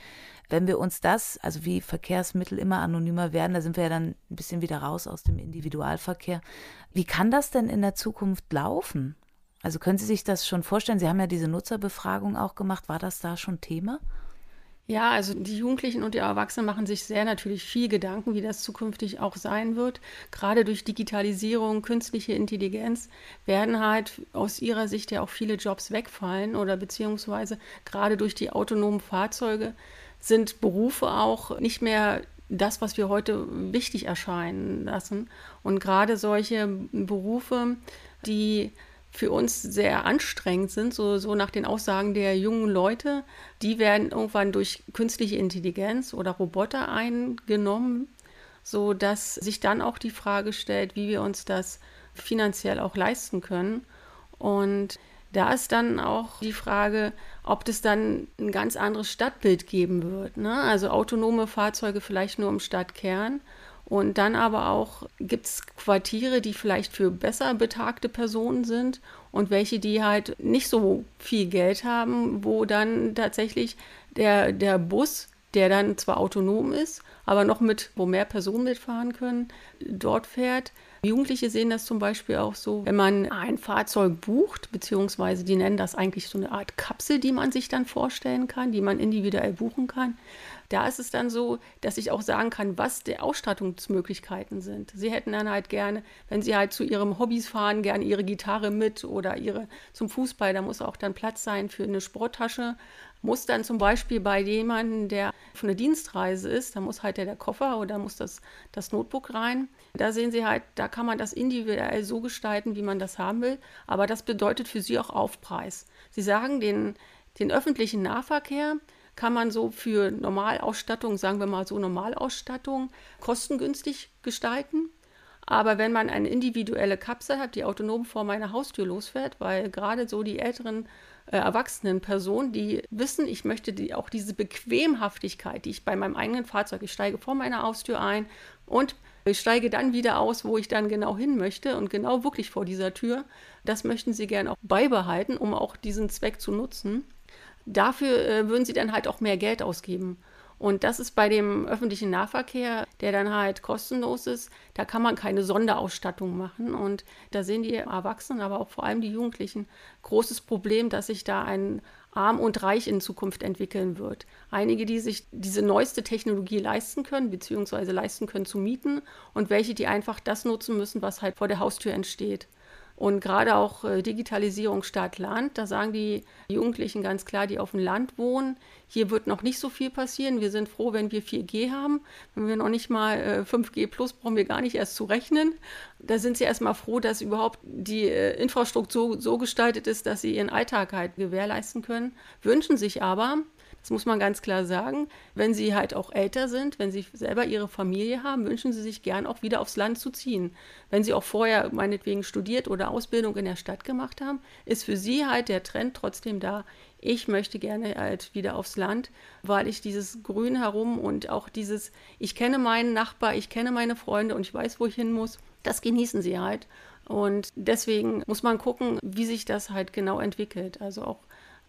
Wenn wir uns das, also wie Verkehrsmittel immer anonymer werden, da sind wir ja dann ein bisschen wieder raus aus dem Individualverkehr. Wie kann das denn in der Zukunft laufen? Also können Sie sich das schon vorstellen? Sie haben ja diese Nutzerbefragung auch gemacht. War das da schon Thema? Ja, also die Jugendlichen und die Erwachsenen machen sich sehr natürlich viel Gedanken, wie das zukünftig auch sein wird. Gerade durch Digitalisierung, künstliche Intelligenz werden halt aus ihrer Sicht ja auch viele Jobs wegfallen oder beziehungsweise gerade durch die autonomen Fahrzeuge sind Berufe auch nicht mehr das, was wir heute wichtig erscheinen lassen. Und gerade solche Berufe, die für uns sehr anstrengend sind, so, so nach den Aussagen der jungen Leute, die werden irgendwann durch künstliche Intelligenz oder Roboter eingenommen, sodass sich dann auch die Frage stellt, wie wir uns das finanziell auch leisten können. Und da ist dann auch die Frage, ob es dann ein ganz anderes Stadtbild geben wird. Ne? Also autonome Fahrzeuge vielleicht nur im Stadtkern. Und dann aber auch gibt es Quartiere, die vielleicht für besser betagte Personen sind und welche, die halt nicht so viel Geld haben, wo dann tatsächlich der, der Bus, der dann zwar autonom ist, aber noch mit, wo mehr Personen mitfahren können, dort fährt Jugendliche sehen das zum Beispiel auch so, wenn man ein Fahrzeug bucht, beziehungsweise die nennen das eigentlich so eine Art Kapsel, die man sich dann vorstellen kann, die man individuell buchen kann. Da ist es dann so, dass ich auch sagen kann, was die Ausstattungsmöglichkeiten sind. Sie hätten dann halt gerne, wenn sie halt zu ihrem Hobbys fahren, gerne ihre Gitarre mit oder ihre zum Fußball, da muss auch dann Platz sein für eine Sporttasche. Muss dann zum Beispiel bei jemandem, der von der Dienstreise ist, da muss halt der, der Koffer oder muss das, das Notebook rein. Da sehen Sie halt, da kann man das individuell so gestalten, wie man das haben will. Aber das bedeutet für Sie auch Aufpreis. Sie sagen, den, den öffentlichen Nahverkehr kann man so für Normalausstattung, sagen wir mal so Normalausstattung, kostengünstig gestalten. Aber wenn man eine individuelle Kapsel hat, die autonom vor meiner Haustür losfährt, weil gerade so die älteren äh, erwachsenen Personen, die wissen, ich möchte die, auch diese Bequemhaftigkeit, die ich bei meinem eigenen Fahrzeug, ich steige vor meiner Haustür ein und ich steige dann wieder aus, wo ich dann genau hin möchte und genau wirklich vor dieser Tür. Das möchten Sie gerne auch beibehalten, um auch diesen Zweck zu nutzen. Dafür äh, würden Sie dann halt auch mehr Geld ausgeben. Und das ist bei dem öffentlichen Nahverkehr, der dann halt kostenlos ist, da kann man keine Sonderausstattung machen. Und da sehen die Erwachsenen, aber auch vor allem die Jugendlichen, großes Problem, dass sich da ein arm und reich in Zukunft entwickeln wird. Einige, die sich diese neueste Technologie leisten können, beziehungsweise leisten können zu mieten und welche, die einfach das nutzen müssen, was halt vor der Haustür entsteht. Und gerade auch äh, Digitalisierung Stadt-Land, da sagen die Jugendlichen ganz klar, die auf dem Land wohnen, hier wird noch nicht so viel passieren. Wir sind froh, wenn wir 4G haben. Wenn wir noch nicht mal äh, 5G plus, brauchen wir gar nicht erst zu rechnen. Da sind sie erstmal froh, dass überhaupt die äh, Infrastruktur so, so gestaltet ist, dass sie ihren Alltag halt gewährleisten können. Wünschen sich aber, das muss man ganz klar sagen. Wenn Sie halt auch älter sind, wenn Sie selber Ihre Familie haben, wünschen Sie sich gern auch wieder aufs Land zu ziehen. Wenn Sie auch vorher meinetwegen studiert oder Ausbildung in der Stadt gemacht haben, ist für Sie halt der Trend trotzdem da. Ich möchte gerne halt wieder aufs Land, weil ich dieses Grün herum und auch dieses, ich kenne meinen Nachbar, ich kenne meine Freunde und ich weiß, wo ich hin muss, das genießen Sie halt. Und deswegen muss man gucken, wie sich das halt genau entwickelt. Also auch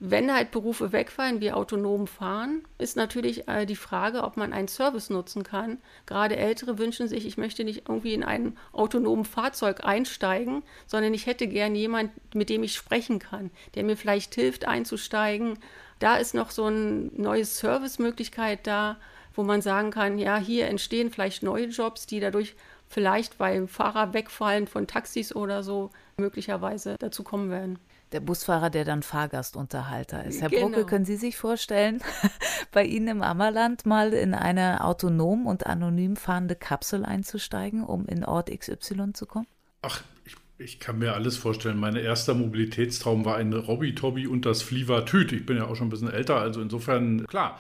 wenn halt Berufe wegfallen, wie autonom fahren, ist natürlich äh, die Frage, ob man einen Service nutzen kann. Gerade Ältere wünschen sich, ich möchte nicht irgendwie in ein autonomen Fahrzeug einsteigen, sondern ich hätte gern jemand, mit dem ich sprechen kann, der mir vielleicht hilft einzusteigen. Da ist noch so eine neue Servicemöglichkeit da, wo man sagen kann, ja, hier entstehen vielleicht neue Jobs, die dadurch vielleicht, weil Fahrer wegfallen von Taxis oder so, möglicherweise dazu kommen werden. Der Busfahrer, der dann Fahrgastunterhalter ist. Herr genau. Brucke, können Sie sich vorstellen, (laughs) bei Ihnen im Ammerland mal in eine autonom und anonym fahrende Kapsel einzusteigen, um in Ort XY zu kommen? Ach, ich, ich kann mir alles vorstellen. Mein erster Mobilitätstraum war ein Robby-Tobby und das Fliever-Tüt. Ich bin ja auch schon ein bisschen älter, also insofern, klar.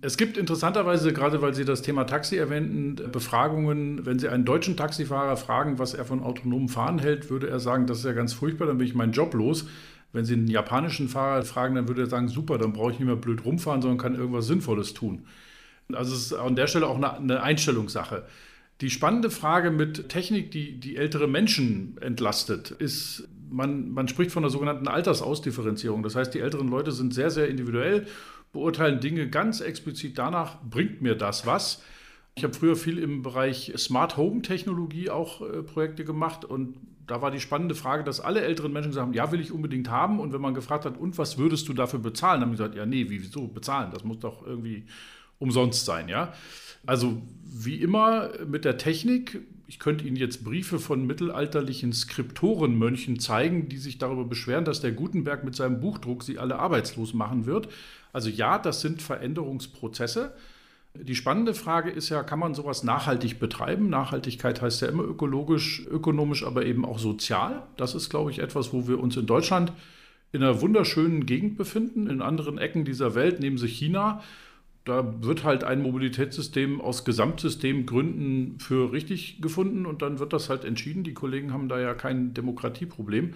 Es gibt interessanterweise, gerade weil Sie das Thema Taxi erwähnten, Befragungen. Wenn Sie einen deutschen Taxifahrer fragen, was er von autonomem Fahren hält, würde er sagen, das ist ja ganz furchtbar, dann bin ich meinen Job los. Wenn Sie einen japanischen Fahrer fragen, dann würde er sagen, super, dann brauche ich nicht mehr blöd rumfahren, sondern kann irgendwas Sinnvolles tun. Also es ist an der Stelle auch eine, Einstellungssache. Die spannende Frage mit Technik, die, die ältere Menschen entlastet, ist, man, man spricht von der sogenannten Altersausdifferenzierung. Das heißt, die älteren Leute sind sehr, sehr individuell beurteilen Dinge ganz explizit danach, bringt mir das was. Ich habe früher viel im Bereich Smart Home Technologie auch äh, Projekte gemacht und da war die spannende Frage, dass alle älteren Menschen gesagt haben, ja, will ich unbedingt haben. Und wenn man gefragt hat, und was würdest du dafür bezahlen, haben die gesagt, ja, nee, wieso bezahlen? Das muss doch irgendwie umsonst sein, ja. Also wie immer mit der Technik, ich könnte Ihnen jetzt Briefe von mittelalterlichen Skriptorenmönchen zeigen, die sich darüber beschweren, dass der Gutenberg mit seinem Buchdruck sie alle arbeitslos machen wird. Also ja, das sind Veränderungsprozesse. Die spannende Frage ist ja, kann man sowas nachhaltig betreiben? Nachhaltigkeit heißt ja immer ökologisch, ökonomisch, aber eben auch sozial. Das ist, glaube ich, etwas, wo wir uns in Deutschland in einer wunderschönen Gegend befinden. In anderen Ecken dieser Welt, neben sich China, da wird halt ein Mobilitätssystem aus Gesamtsystemgründen für richtig gefunden und dann wird das halt entschieden. Die Kollegen haben da ja kein Demokratieproblem,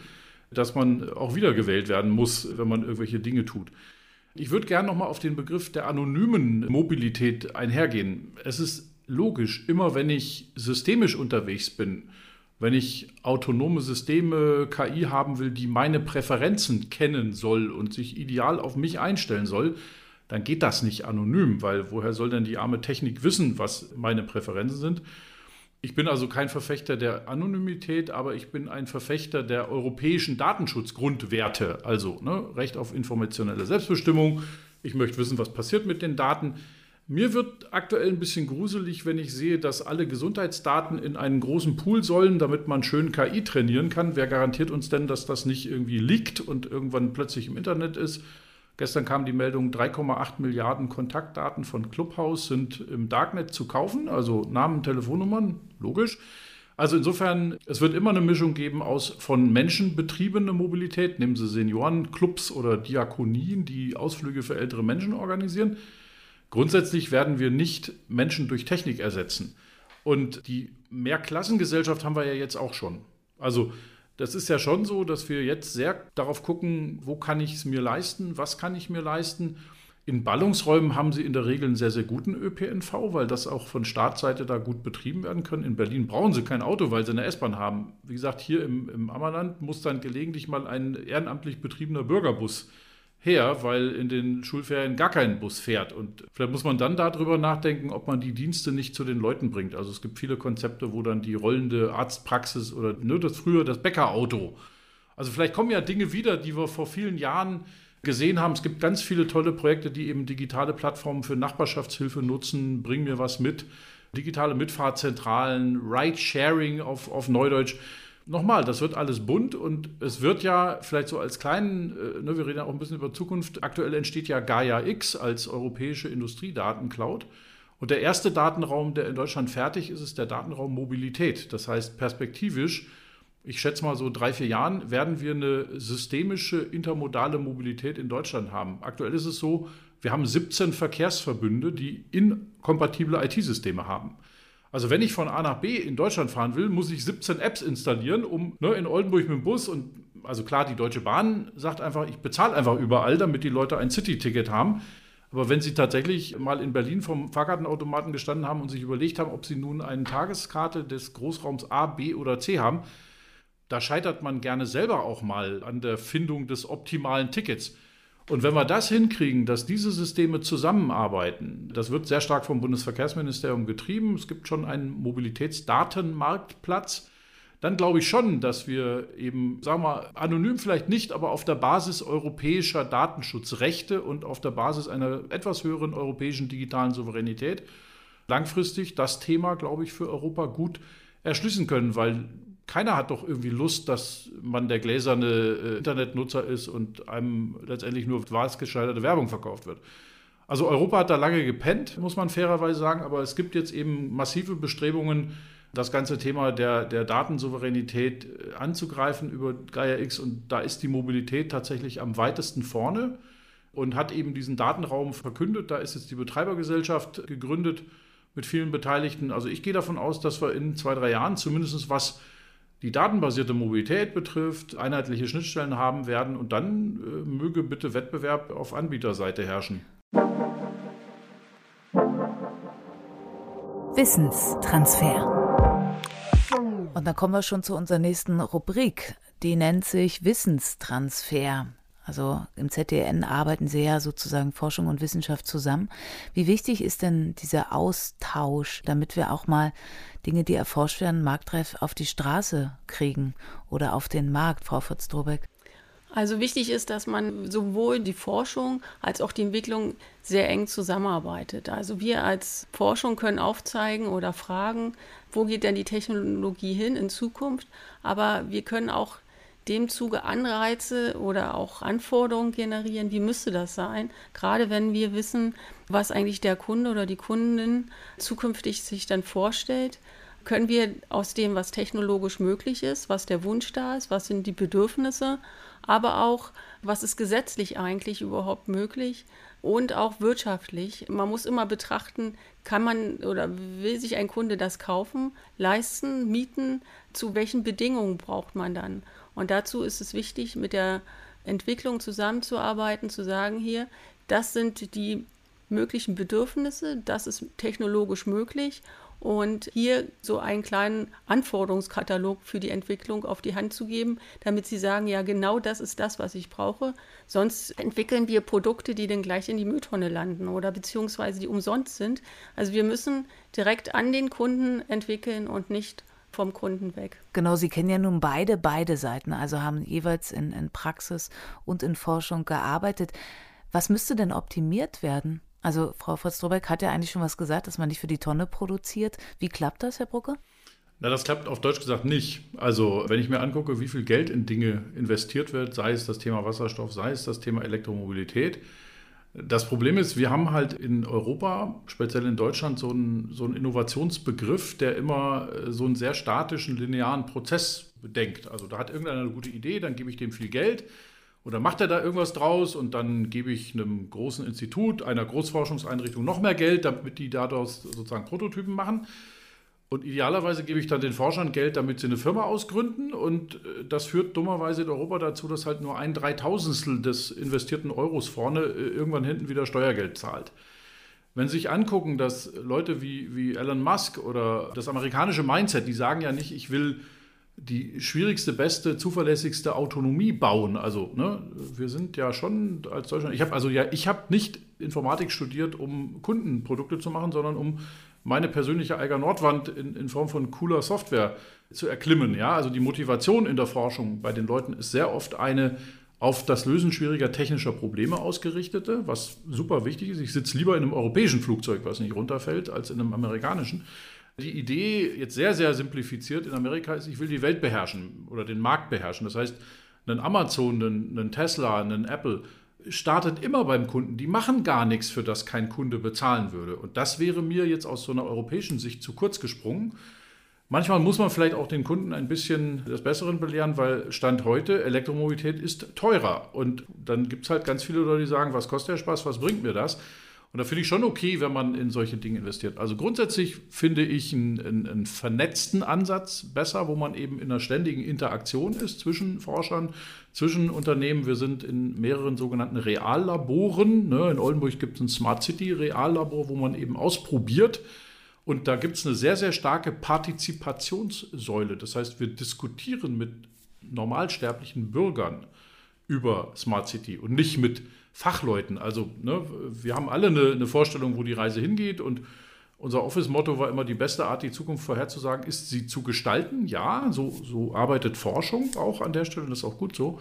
dass man auch wiedergewählt werden muss, wenn man irgendwelche Dinge tut. Ich würde gerne nochmal auf den Begriff der anonymen Mobilität einhergehen. Es ist logisch, immer wenn ich systemisch unterwegs bin, wenn ich autonome Systeme, KI haben will, die meine Präferenzen kennen soll und sich ideal auf mich einstellen soll, dann geht das nicht anonym, weil woher soll denn die arme Technik wissen, was meine Präferenzen sind? Ich bin also kein Verfechter der Anonymität, aber ich bin ein Verfechter der europäischen Datenschutzgrundwerte, also ne, Recht auf informationelle Selbstbestimmung. Ich möchte wissen, was passiert mit den Daten. Mir wird aktuell ein bisschen gruselig, wenn ich sehe, dass alle Gesundheitsdaten in einen großen Pool sollen, damit man schön KI trainieren kann. Wer garantiert uns denn, dass das nicht irgendwie liegt und irgendwann plötzlich im Internet ist? Gestern kam die Meldung, 3,8 Milliarden Kontaktdaten von Clubhouse sind im Darknet zu kaufen, also Namen, Telefonnummern, logisch. Also insofern, es wird immer eine Mischung geben aus von Menschen betriebene Mobilität, nehmen Sie Seniorenclubs oder Diakonien, die Ausflüge für ältere Menschen organisieren. Grundsätzlich werden wir nicht Menschen durch Technik ersetzen. Und die Mehrklassengesellschaft haben wir ja jetzt auch schon. Also das ist ja schon so, dass wir jetzt sehr darauf gucken, wo kann ich es mir leisten, was kann ich mir leisten. In Ballungsräumen haben sie in der Regel einen sehr, sehr guten ÖPNV, weil das auch von Staatsseite da gut betrieben werden kann. In Berlin brauchen sie kein Auto, weil sie eine S-Bahn haben. Wie gesagt, hier im, im Ammerland muss dann gelegentlich mal ein ehrenamtlich betriebener Bürgerbus her, weil in den Schulferien gar kein Bus fährt. Und vielleicht muss man dann darüber nachdenken, ob man die Dienste nicht zu den Leuten bringt. Also es gibt viele Konzepte, wo dann die rollende Arztpraxis oder nur das früher das Bäckerauto. Also vielleicht kommen ja Dinge wieder, die wir vor vielen Jahren gesehen haben. Es gibt ganz viele tolle Projekte, die eben digitale Plattformen für Nachbarschaftshilfe nutzen. Bring mir was mit. Digitale Mitfahrzentralen, Ride-Sharing auf, auf Neudeutsch. Nochmal, das wird alles bunt und es wird ja vielleicht so als kleinen, äh, ne, wir reden ja auch ein bisschen über Zukunft, aktuell entsteht ja Gaia X als europäische Industriedatencloud. Und der erste Datenraum, der in Deutschland fertig ist, ist der Datenraum Mobilität. Das heißt, perspektivisch, ich schätze mal so drei, vier Jahren, werden wir eine systemische intermodale Mobilität in Deutschland haben. Aktuell ist es so, wir haben 17 Verkehrsverbünde, die inkompatible IT-Systeme haben. Also wenn ich von A nach B in Deutschland fahren will, muss ich 17 Apps installieren, um ne, in Oldenburg mit dem Bus und also klar, die Deutsche Bahn sagt einfach, ich bezahle einfach überall, damit die Leute ein City-Ticket haben. Aber wenn Sie tatsächlich mal in Berlin vom Fahrkartenautomaten gestanden haben und sich überlegt haben, ob Sie nun eine Tageskarte des Großraums A, B oder C haben, da scheitert man gerne selber auch mal an der Findung des optimalen Tickets. Und wenn wir das hinkriegen, dass diese Systeme zusammenarbeiten, das wird sehr stark vom Bundesverkehrsministerium getrieben, es gibt schon einen Mobilitätsdatenmarktplatz, dann glaube ich schon, dass wir eben, sagen wir, anonym vielleicht nicht, aber auf der Basis europäischer Datenschutzrechte und auf der Basis einer etwas höheren europäischen digitalen Souveränität langfristig das Thema, glaube ich, für Europa gut erschließen können, weil keiner hat doch irgendwie Lust, dass man der gläserne äh, Internetnutzer ist und einem letztendlich nur wahlgescheiterte Werbung verkauft wird. Also Europa hat da lange gepennt, muss man fairerweise sagen, aber es gibt jetzt eben massive Bestrebungen, das ganze Thema der, der Datensouveränität äh, anzugreifen über Gaia X und da ist die Mobilität tatsächlich am weitesten vorne und hat eben diesen Datenraum verkündet. Da ist jetzt die Betreibergesellschaft gegründet mit vielen Beteiligten. Also ich gehe davon aus, dass wir in zwei, drei Jahren zumindest was die datenbasierte Mobilität betrifft, einheitliche Schnittstellen haben werden und dann äh, möge bitte Wettbewerb auf Anbieterseite herrschen. Wissenstransfer. Und dann kommen wir schon zu unserer nächsten Rubrik. Die nennt sich Wissenstransfer. Also im ZDN arbeiten Sie ja sozusagen Forschung und Wissenschaft zusammen. Wie wichtig ist denn dieser Austausch, damit wir auch mal Dinge, die erforscht werden, marktreif auf die Straße kriegen oder auf den Markt, Frau Fritz-Drobeck? Also wichtig ist, dass man sowohl die Forschung als auch die Entwicklung sehr eng zusammenarbeitet. Also wir als Forschung können aufzeigen oder fragen, wo geht denn die Technologie hin in Zukunft, aber wir können auch dem Zuge Anreize oder auch Anforderungen generieren, wie müsste das sein, gerade wenn wir wissen, was eigentlich der Kunde oder die Kundin zukünftig sich dann vorstellt, können wir aus dem, was technologisch möglich ist, was der Wunsch da ist, was sind die Bedürfnisse, aber auch, was ist gesetzlich eigentlich überhaupt möglich und auch wirtschaftlich. Man muss immer betrachten, kann man oder will sich ein Kunde das kaufen, leisten, mieten, zu welchen Bedingungen braucht man dann? Und dazu ist es wichtig, mit der Entwicklung zusammenzuarbeiten, zu sagen, hier, das sind die möglichen Bedürfnisse, das ist technologisch möglich und hier so einen kleinen Anforderungskatalog für die Entwicklung auf die Hand zu geben, damit sie sagen, ja, genau das ist das, was ich brauche. Sonst entwickeln wir Produkte, die dann gleich in die Mülltonne landen oder beziehungsweise die umsonst sind. Also wir müssen direkt an den Kunden entwickeln und nicht vom Kunden weg. Genau, Sie kennen ja nun beide, beide Seiten, also haben jeweils in, in Praxis und in Forschung gearbeitet. Was müsste denn optimiert werden? Also Frau Fritz-Drobeck hat ja eigentlich schon was gesagt, dass man nicht für die Tonne produziert. Wie klappt das, Herr Brucke? Na, das klappt auf Deutsch gesagt nicht. Also, wenn ich mir angucke, wie viel Geld in Dinge investiert wird, sei es das Thema Wasserstoff, sei es das Thema Elektromobilität, das Problem ist, wir haben halt in Europa, speziell in Deutschland, so einen, so einen Innovationsbegriff, der immer äh, so einen sehr statischen, linearen Prozess bedenkt. Also da hat irgendeiner eine gute Idee, dann gebe ich dem viel Geld oder macht er da irgendwas draus und dann gebe ich einem großen Institut, einer Großforschungseinrichtung noch mehr Geld, damit die daraus sozusagen Prototypen machen. Und idealerweise gebe ich dann den Forschern Geld, damit sie eine Firma ausgründen. Und äh, das führt dummerweise in Europa dazu, dass halt nur ein Dreitausendstel des investierten Euros vorne äh, irgendwann hinten wieder Steuergeld zahlt. Wenn Sie sich angucken, dass Leute wie, wie Elon Musk oder das amerikanische Mindset, die sagen ja nicht, ich will die schwierigste, beste, zuverlässigste Autonomie bauen. Also, ne, wir sind ja schon als Deutschland. Ich habe also ja, ich habe nicht Informatik studiert, um Kundenprodukte zu machen, sondern um meine persönliche Eiger Nordwand in, in Form von cooler Software zu erklimmen. Ja, also die Motivation in der Forschung bei den Leuten ist sehr oft eine auf das Lösen schwieriger technischer Probleme ausgerichtete, was super wichtig ist. Ich sitze lieber in einem europäischen Flugzeug, was nicht runterfällt, als in einem amerikanischen. Die Idee, jetzt sehr, sehr simplifiziert in Amerika, ist, ich will die Welt beherrschen oder den Markt beherrschen. Das heißt, einen Amazon, einen, einen Tesla, einen Apple startet immer beim Kunden. Die machen gar nichts, für das kein Kunde bezahlen würde. Und das wäre mir jetzt aus so einer europäischen Sicht zu kurz gesprungen. Manchmal muss man vielleicht auch den Kunden ein bisschen des Besseren belehren, weil Stand heute Elektromobilität ist teurer. Und dann gibt es halt ganz viele Leute, die sagen, was kostet der Spaß, was bringt mir das? Und da finde ich schon okay, wenn man in solche Dinge investiert. Also grundsätzlich finde ich einen, einen, einen, vernetzten Ansatz besser, wo man eben in einer ständigen Interaktion ist zwischen Forschern, zwischen Unternehmen. Wir sind in mehreren sogenannten Reallaboren. Ne? In Oldenburg gibt es ein Smart City Reallabor, wo man eben ausprobiert. Und da gibt es eine sehr, sehr starke Partizipationssäule. Das heißt, wir diskutieren mit normalsterblichen Bürgern über Smart City und nicht mit Fachleuten. Also ne, wir haben alle eine, eine Vorstellung, wo die Reise hingeht und unser Office-Motto war immer, die beste Art, die Zukunft vorherzusagen, ist sie zu gestalten. Ja, so, so arbeitet Forschung auch an der Stelle, das ist auch gut so.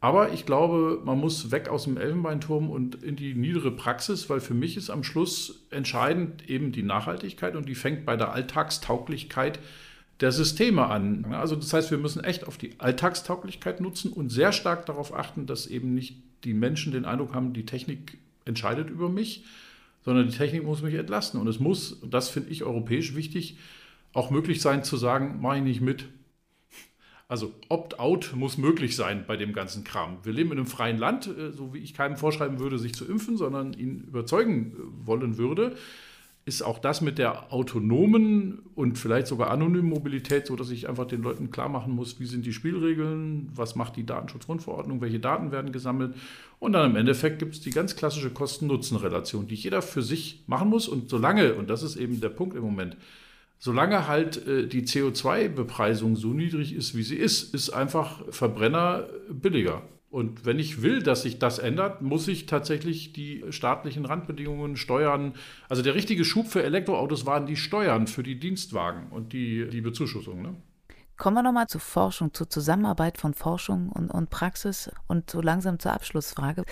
Aber ich glaube, man muss weg aus dem Elfenbeinturm und in die niedere Praxis, weil für mich ist am Schluss entscheidend eben die Nachhaltigkeit und die fängt bei der Alltagstauglichkeit der Systeme an. Also das heißt, wir müssen echt auf die Alltagstauglichkeit nutzen und sehr stark darauf achten, dass eben nicht die Menschen den Eindruck haben, die Technik entscheidet über mich, sondern die Technik muss mich entlasten. Und es muss, das finde ich europäisch wichtig, auch möglich sein zu sagen, mache ich nicht mit. Also Opt-out muss möglich sein bei dem ganzen Kram. Wir leben in einem freien Land, äh, so wie ich keinem vorschreiben würde, sich zu impfen, sondern ihn überzeugen äh, wollen würde ist auch das mit der autonomen und vielleicht sogar anonymen Mobilität so, dass ich einfach den Leuten klar machen muss, wie sind die Spielregeln, was macht die Datenschutzgrundverordnung, welche Daten werden gesammelt. Und dann im Endeffekt gibt es die ganz klassische Kosten-Nutzen-Relation, die jeder für sich machen muss. Und solange, und das ist eben der Punkt im Moment, solange halt äh, die CO2-Bepreisung so niedrig ist, wie sie ist, ist einfach Verbrenner billiger. Und wenn ich will, dass sich das ändert, muss ich tatsächlich die staatlichen Randbedingungen steuern. Also der richtige Schub für Elektroautos waren die Steuern für die Dienstwagen und die, die Bezuschussung. Ne? Kommen wir nochmal zur Forschung, zur Zusammenarbeit von Forschung und, und Praxis und so langsam zur Abschlussfrage.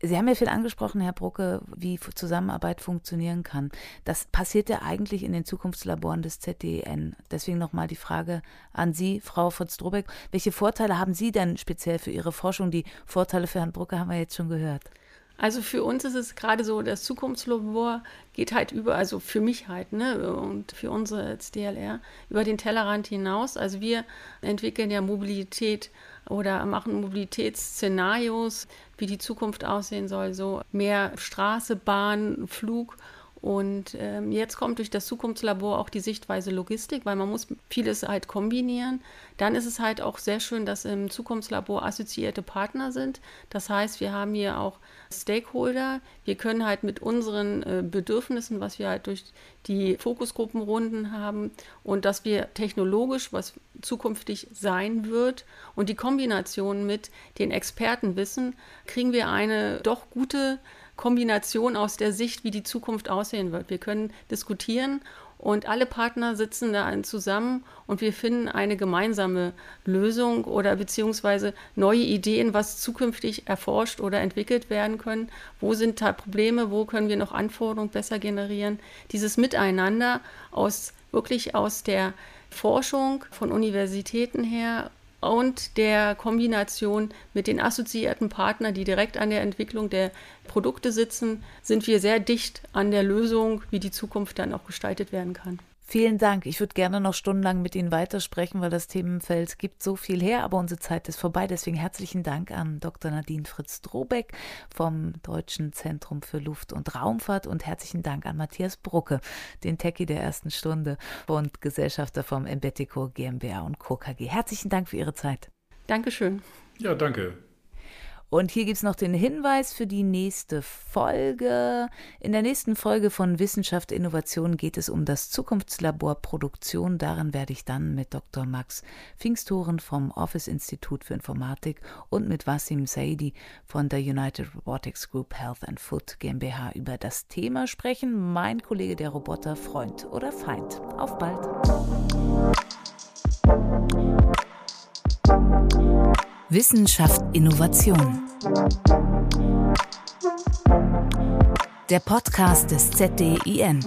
Sie haben ja viel angesprochen, Herr Brucke, wie Zusammenarbeit funktionieren kann. Das passiert ja eigentlich in den Zukunftslaboren des ZDN. Deswegen nochmal die Frage an Sie, Frau Fritz-Drobeck. Welche Vorteile haben Sie denn speziell für Ihre Forschung? Die Vorteile für Herrn Brucke haben wir jetzt schon gehört. Also für uns ist es gerade so, das Zukunftslabor geht halt über, also für mich halt, ne, und für unsere als DLR, über den Tellerrand hinaus. Also wir entwickeln ja Mobilität oder machen Mobilitätsszenarios, wie die Zukunft aussehen soll, so mehr Straße, Bahn, Flug und ähm, jetzt kommt durch das Zukunftslabor auch die Sichtweise Logistik, weil man muss vieles halt kombinieren. Dann ist es halt auch sehr schön, dass im Zukunftslabor assoziierte Partner sind. Das heißt, wir haben hier auch Stakeholder. Wir können halt mit unseren äh, Bedürfnissen, was wir halt durch die Fokusgruppenrunden haben und dass wir technologisch, was zukünftig sein wird und die Kombination mit den Expertenwissen, kriegen wir eine doch gute Kombination aus der Sicht, wie die Zukunft aussehen wird. Wir können diskutieren und alle Partner sitzen da zusammen und wir finden eine gemeinsame Lösung oder beziehungsweise neue Ideen, was zukünftig erforscht oder entwickelt werden können. Wo sind da Probleme? Wo können wir noch Anforderungen besser generieren? Dieses Miteinander aus wirklich aus der Forschung von Universitäten her und der Kombination mit den assoziierten Partnern, die direkt an der Entwicklung der Produkte sitzen, sind wir sehr dicht an der Lösung, wie die Zukunft dann auch gestaltet werden kann. Vielen Dank. Ich würde gerne noch stundenlang mit Ihnen weitersprechen, weil das Themenfeld gibt so viel her, aber unsere Zeit ist vorbei. Deswegen herzlichen Dank an Dr. Nadine Fritz-Drobeck vom Deutschen Zentrum für Luft- und Raumfahrt und herzlichen Dank an Matthias Brucke, den Techie der ersten Stunde und Gesellschafter vom Embetico GmbH und Co. KG. Herzlichen Dank für Ihre Zeit. Dankeschön. Ja, danke. Und hier gibt es noch den Hinweis für die nächste Folge. In der nächsten Folge von Wissenschaft Innovation geht es um das Zukunftslabor Produktion. Darin werde ich dann mit Dr. Max Pfingsthoren vom Office Institut für Informatik und mit Wasim Saidi von der United Robotics Group Health and Food GmbH über das Thema sprechen. Mein Kollege der Roboter, Freund oder Feind. Auf bald. Wissenschaft Innovation. Der Podcast des ZDIN.